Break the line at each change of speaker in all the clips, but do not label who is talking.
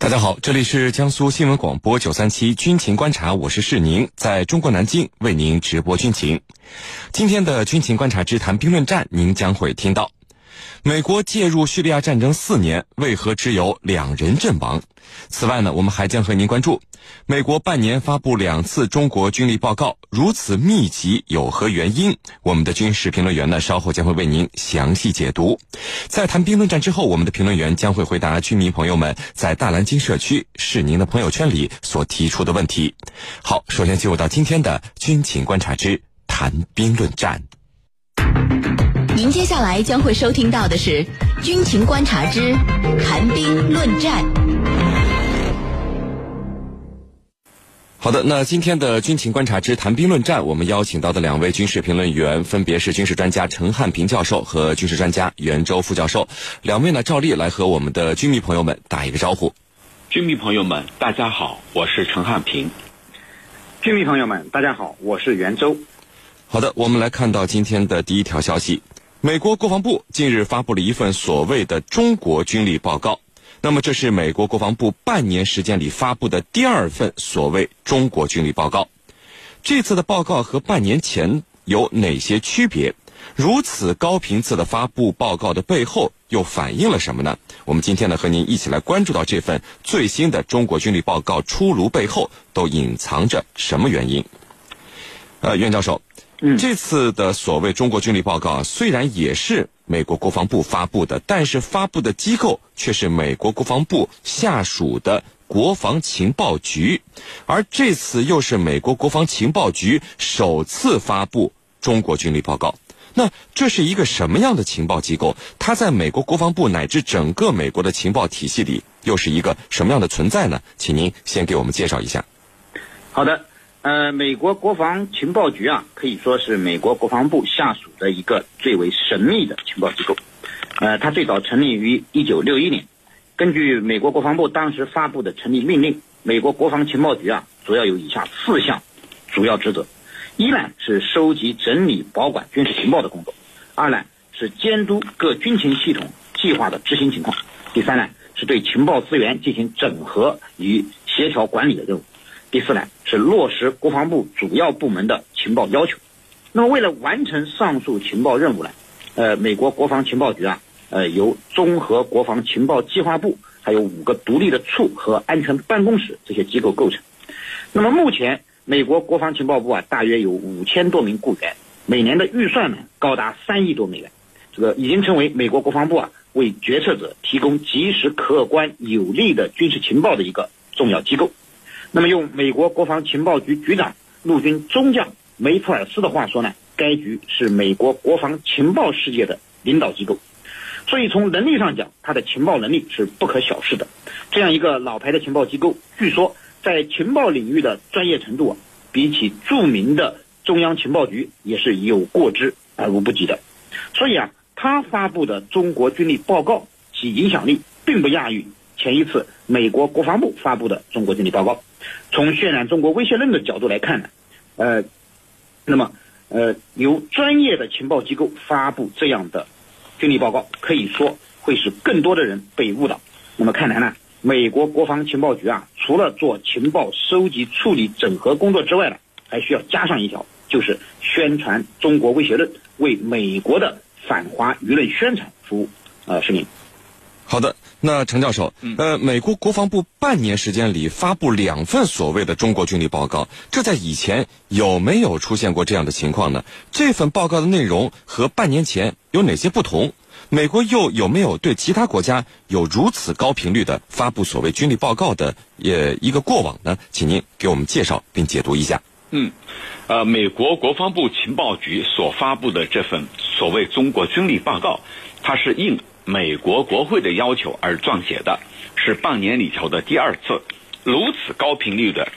大家好，这里是江苏新闻广播九三七军情观察，我是世宁，在中国南京为您直播军情。今天的军情观察之谈兵论战，您将会听到。美国介入叙利亚战争四年，为何只有两人阵亡？此外呢，我们还将和您关注美国半年发布两次中国军力报告，如此密集有何原因？我们的军事评论员呢，稍后将会为您详细解读。在谈兵论战之后，我们的评论员将会回答居民朋友们在大蓝鲸社区是您的朋友圈里所提出的问题。好，首先进入到今天的军情观察之谈兵论战。
您接下来将会收听到的是《军情观察之谈兵论战》。
好的，那今天的《军情观察之谈兵论战》，我们邀请到的两位军事评论员分别是军事专家陈汉平教授和军事专家袁周副教授。两位呢，照例来和我们的军迷朋友们打一个招呼。
军迷朋友们，大家好，我是陈汉平。
军迷朋友们，大家好，我是袁周。
好的，我们来看到今天的第一条消息。美国国防部近日发布了一份所谓的中国军力报告，那么这是美国国防部半年时间里发布的第二份所谓中国军力报告。这次的报告和半年前有哪些区别？如此高频次的发布报告的背后又反映了什么呢？我们今天呢和您一起来关注到这份最新的中国军力报告出炉背后都隐藏着什么原因？呃，袁教授。这次的所谓中国军力报告虽然也是美国国防部发布的，但是发布的机构却是美国国防部下属的国防情报局，而这次又是美国国防情报局首次发布中国军力报告。那这是一个什么样的情报机构？它在美国国防部乃至整个美国的情报体系里又是一个什么样的存在呢？请您先给我们介绍一下。
好的。呃，美国国防情报局啊，可以说是美国国防部下属的一个最为神秘的情报机构。呃，它最早成立于一九六一年。根据美国国防部当时发布的成立命令，美国国防情报局啊，主要有以下四项主要职责：一呢是收集、整理、保管军事情报的工作；二呢是监督各军情系统计划的执行情况；第三呢是对情报资源进行整合与协调管理的任务。第四呢是落实国防部主要部门的情报要求。那么为了完成上述情报任务呢，呃，美国国防情报局啊，呃，由综合国防情报计划部，还有五个独立的处和安全办公室这些机构构成。那么目前美国国防情报部啊，大约有五千多名雇员，每年的预算呢高达三亿多美元，这个已经成为美国国防部啊为决策者提供及时、客观、有力的军事情报的一个重要机构。那么用美国国防情报局局长陆军中将梅普尔斯的话说呢，该局是美国国防情报世界的领导机构，所以从能力上讲，它的情报能力是不可小视的。这样一个老牌的情报机构，据说在情报领域的专业程度啊，比起著名的中央情报局也是有过之而无不及的。所以啊，他发布的中国军力报告其影响力并不亚于前一次美国国防部发布的中国军力报告。从渲染中国威胁论的角度来看呢，呃，那么呃，由专业的情报机构发布这样的军力报告，可以说会使更多的人被误导。那么看来呢，美国国防情报局啊，除了做情报收集、处理、整合工作之外呢，还需要加上一条，就是宣传中国威胁论，为美国的反华舆论宣传服务。呃，是您。
好的。那陈教授，呃，美国国防部半年时间里发布两份所谓的中国军力报告，这在以前有没有出现过这样的情况呢？这份报告的内容和半年前有哪些不同？美国又有没有对其他国家有如此高频率的发布所谓军力报告的也一个过往呢？请您给我们介绍并解读一下。
嗯，呃，美国国防部情报局所发布的这份所谓中国军力报告，它是应。美国国会的要求而撰写的，是半年里头的第二次如此高频率的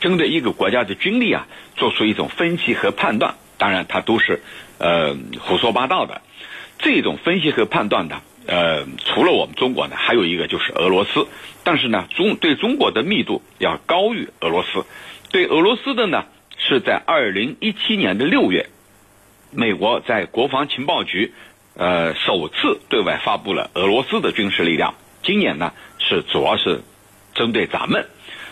针对一个国家的军力啊做出一种分析和判断。当然，它都是呃胡说八道的。这种分析和判断呢，呃，除了我们中国呢，还有一个就是俄罗斯。但是呢，中对中国的密度要高于俄罗斯。对俄罗斯的呢，是在二零一七年的六月，美国在国防情报局。呃，首次对外发布了俄罗斯的军事力量。今年呢，是主要是针对咱们。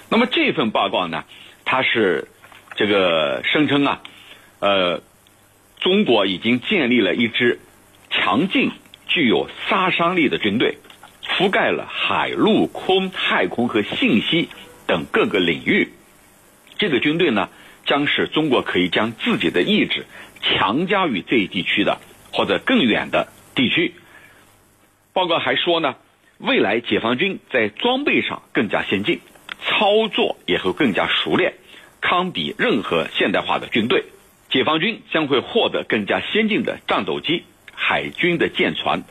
那么这份报告呢，它是这个声称啊，呃，中国已经建立了一支强劲、具有杀伤力的军队，覆盖了海陆空、太空和信息等各个领域。这个军队呢，将使中国可以将自己的意志强加于这一地区的或者更远的地区。报告还说呢，未来解放军在装备上更加先进。操作也会更加熟练，堪比任何现代化的军队。解放军将会获得更加先进的战斗机、海军的舰船、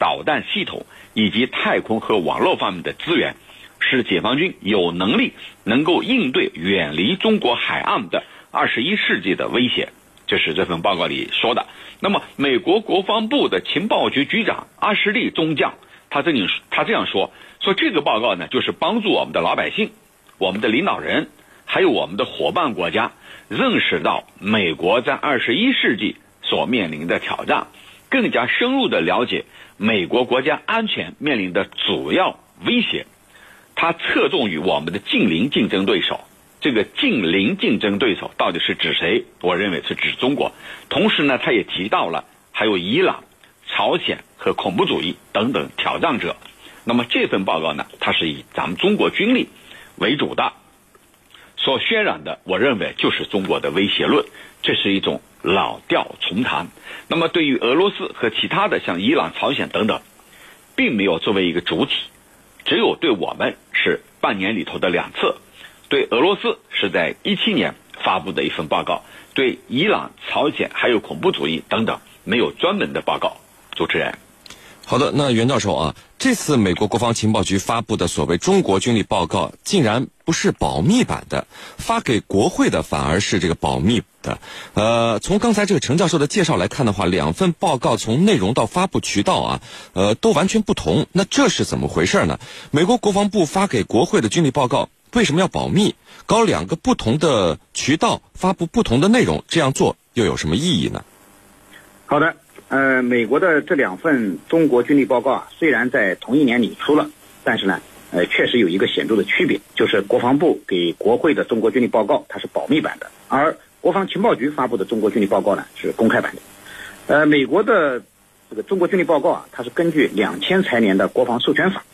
导弹系统以及太空和网络方面的资源，使解放军有能力能够应对远离中国海岸的二十一世纪的威胁。这是这份报告里说的。那么，美国国防部的情报局局长阿什利中将，他这里他这样说。说这个报告呢，就是帮助我们的老百姓、我们的领导人，还有我们的伙伴国家，认识到美国在二十一世纪所面临的挑战，更加深入的了解美国国家安全面临的主要威胁。它侧重于我们的近邻竞争对手。这个近邻竞争对手到底是指谁？我认为是指中国。同时呢，他也提到了还有伊朗、朝鲜和恐怖主义等等挑战者。那么这份报告呢，它是以咱们中国军力为主的，所渲染的，我认为就是中国的威胁论，这是一种老调重弹。那么对于俄罗斯和其他的像伊朗、朝鲜等等，并没有作为一个主体，只有对我们是半年里头的两次，对俄罗斯是在一七年发布的一份报告，对伊朗、朝鲜还有恐怖主义等等没有专门的报告。主持人。
好的，那袁教授啊，这次美国国防情报局发布的所谓中国军力报告，竟然不是保密版的，发给国会的反而是这个保密的。呃，从刚才这个陈教授的介绍来看的话，两份报告从内容到发布渠道啊，呃，都完全不同。那这是怎么回事呢？美国国防部发给国会的军力报告为什么要保密？搞两个不同的渠道发布不同的内容，这样做又有什么意义呢？
好的。呃，美国的这两份中国军力报告啊，虽然在同一年里出了，但是呢，呃，确实有一个显著的区别，就是国防部给国会的中国军力报告它是保密版的，而国防情报局发布的中国军力报告呢是公开版的。呃，美国的这个中国军力报告啊，它是根据两千财年的国防授权法，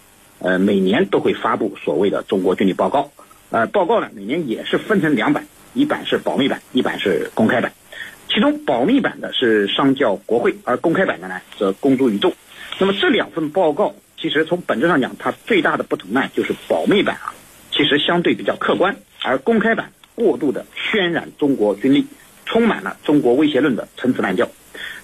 呃，每年都会发布所谓的中国军力报告。呃，报告呢每年也是分成两版，一版是保密版，一版是公开版。其中保密版的是上交国会，而公开版的呢则公诸于众。那么这两份报告，其实从本质上讲，它最大的不同呢，就是保密版啊，其实相对比较客观，而公开版过度的渲染中国军力，充满了中国威胁论的陈词滥调。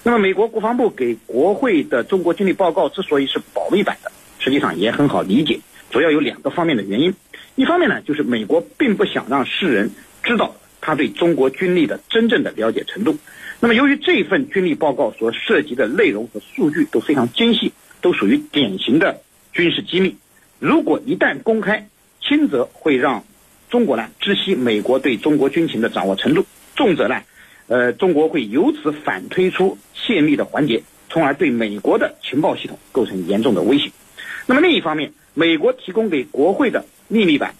那么美国国防部给国会的中国军力报告之所以是保密版的，实际上也很好理解，主要有两个方面的原因。一方面呢，就是美国并不想让世人知道。他对中国军力的真正的了解程度，那么由于这份军力报告所涉及的内容和数据都非常精细，都属于典型的军事机密。如果一旦公开，轻则会让中国呢知悉美国对中国军情的掌握程度，重则呢，呃，中国会由此反推出泄密的环节，从而对美国的情报系统构成严重的威胁。那么另一方面，美国提供给国会的秘密版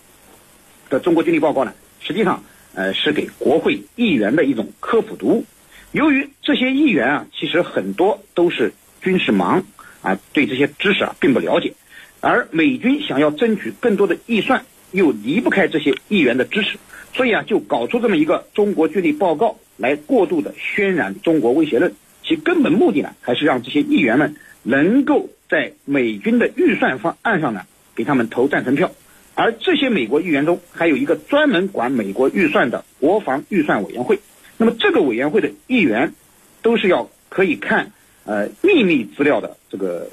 的中国军力报告呢，实际上。呃，是给国会议员的一种科普读物。由于这些议员啊，其实很多都是军事盲啊，对这些知识啊并不了解。而美军想要争取更多的预算，又离不开这些议员的支持，所以啊，就搞出这么一个中国军力报告来过度的渲染中国威胁论。其根本目的呢，还是让这些议员们能够在美军的预算方案上呢，给他们投赞成票。而这些美国议员中，还有一个专门管美国预算的国防预算委员会。那么这个委员会的议员，都是要可以看呃秘密资料的这个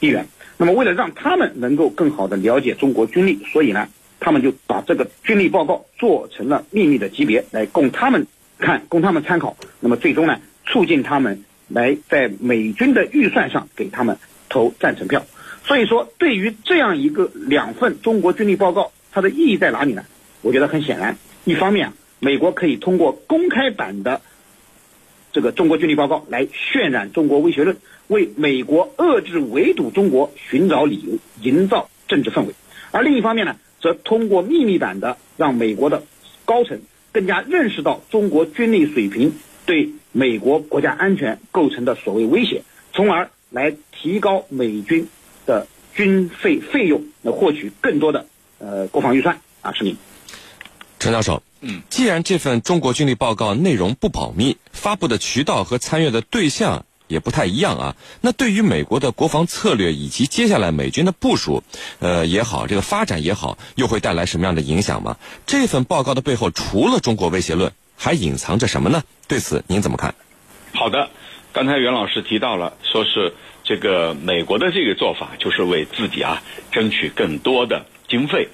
议员。那么为了让他们能够更好的了解中国军力，所以呢，他们就把这个军力报告做成了秘密的级别，来供他们看，供他们参考。那么最终呢，促进他们来在美军的预算上给他们投赞成票。所以说，对于这样一个两份中国军力报告，它的意义在哪里呢？我觉得很显然，一方面啊，美国可以通过公开版的这个中国军力报告来渲染中国威胁论，为美国遏制围堵中国寻找理由，营造政治氛围；而另一方面呢，则通过秘密版的让美国的高层更加认识到中国军力水平对美国国家安全构成的所谓威胁，从而来提高美军的军费费用，来获取更多的呃国防预算啊，是您。
陈教授，
嗯，
既然这份中国军力报告内容不保密，发布的渠道和参阅的对象也不太一样啊，那对于美国的国防策略以及接下来美军的部署，呃也好，这个发展也好，又会带来什么样的影响吗？这份报告的背后，除了中国威胁论，还隐藏着什么呢？对此您怎么看？
好的，刚才袁老师提到了，说是这个美国的这个做法，就是为自己啊争取更多的经费，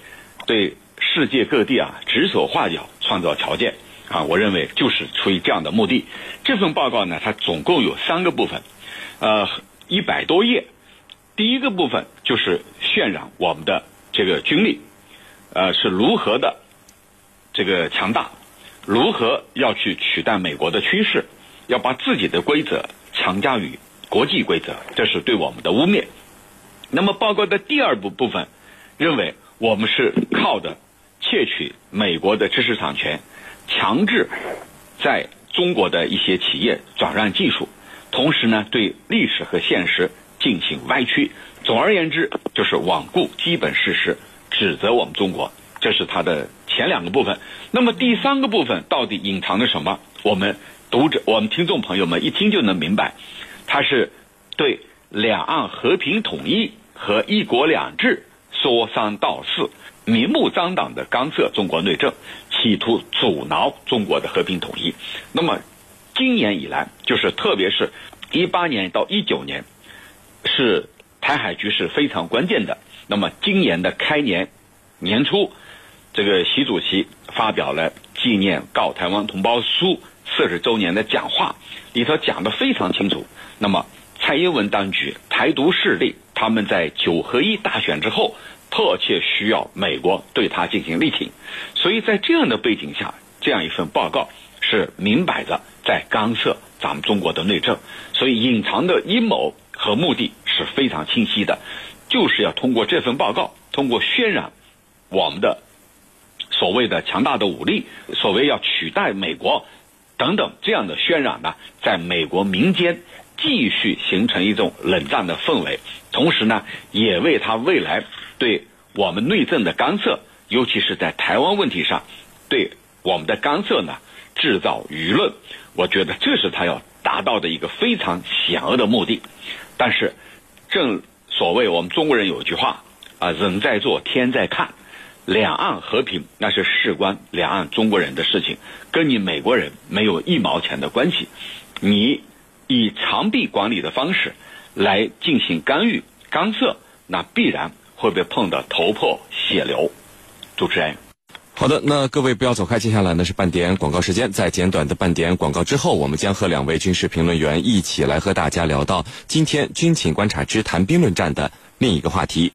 对世界各地啊指手画脚，创造条件啊。我认为就是出于这样的目的。这份报告呢，它总共有三个部分，呃，一百多页。第一个部分就是渲染我们的这个军力，呃，是如何的这个强大，如何要去取代美国的趋势，要把自己的规则强加于国际规则，这是对我们的污蔑。那么报告的第二部部分认为，我们是靠的窃取美国的知识产权，强制在中国的一些企业转让技术，同时呢，对历史和现实进行歪曲。总而言之，就是罔顾基本事实，指责我们中国。这是他的前两个部分。那么第三个部分到底隐藏着什么？我们读者、我们听众朋友们一听就能明白，它是对两岸和平统一和一国两制说三道四，明目张胆的干涉中国内政，企图阻挠中国的和平统一。那么今年以来，就是特别是一八年到一九年，是台海局势非常关键的。那么今年的开年年初，这个习主席发表了纪念《告台湾同胞书》四十周年的讲话，里头讲的非常清楚。那么蔡英文当局台独势力，他们在九合一大选之后，迫切需要美国对他进行力挺，所以在这样的背景下，这样一份报告是明摆着在干涉咱们中国的内政，所以隐藏的阴谋和目的是非常清晰的，就是要通过这份报告，通过渲染我们的所谓的强大的武力，所谓要取代美国等等这样的渲染呢，在美国民间继续形成一种冷战的氛围，同时呢，也为他未来对我们内政的干涉，尤其是在台湾问题上对我们的干涉呢，制造舆论。我觉得这是他要达到的一个非常险恶的目的。但是，正所谓我们中国人有句话啊，人在做，天在看。两岸和平那是事关两岸中国人的事情，跟你美国人没有一毛钱的关系。你以长臂管理的方式来进行干预干涉，那必然会被碰得头破血流。主持人，
好的，那各位不要走开，接下来呢是半点广告时间。在简短的半点广告之后，我们将和两位军事评论员一起来和大家聊到今天军情观察之谈兵论战的另一个话题。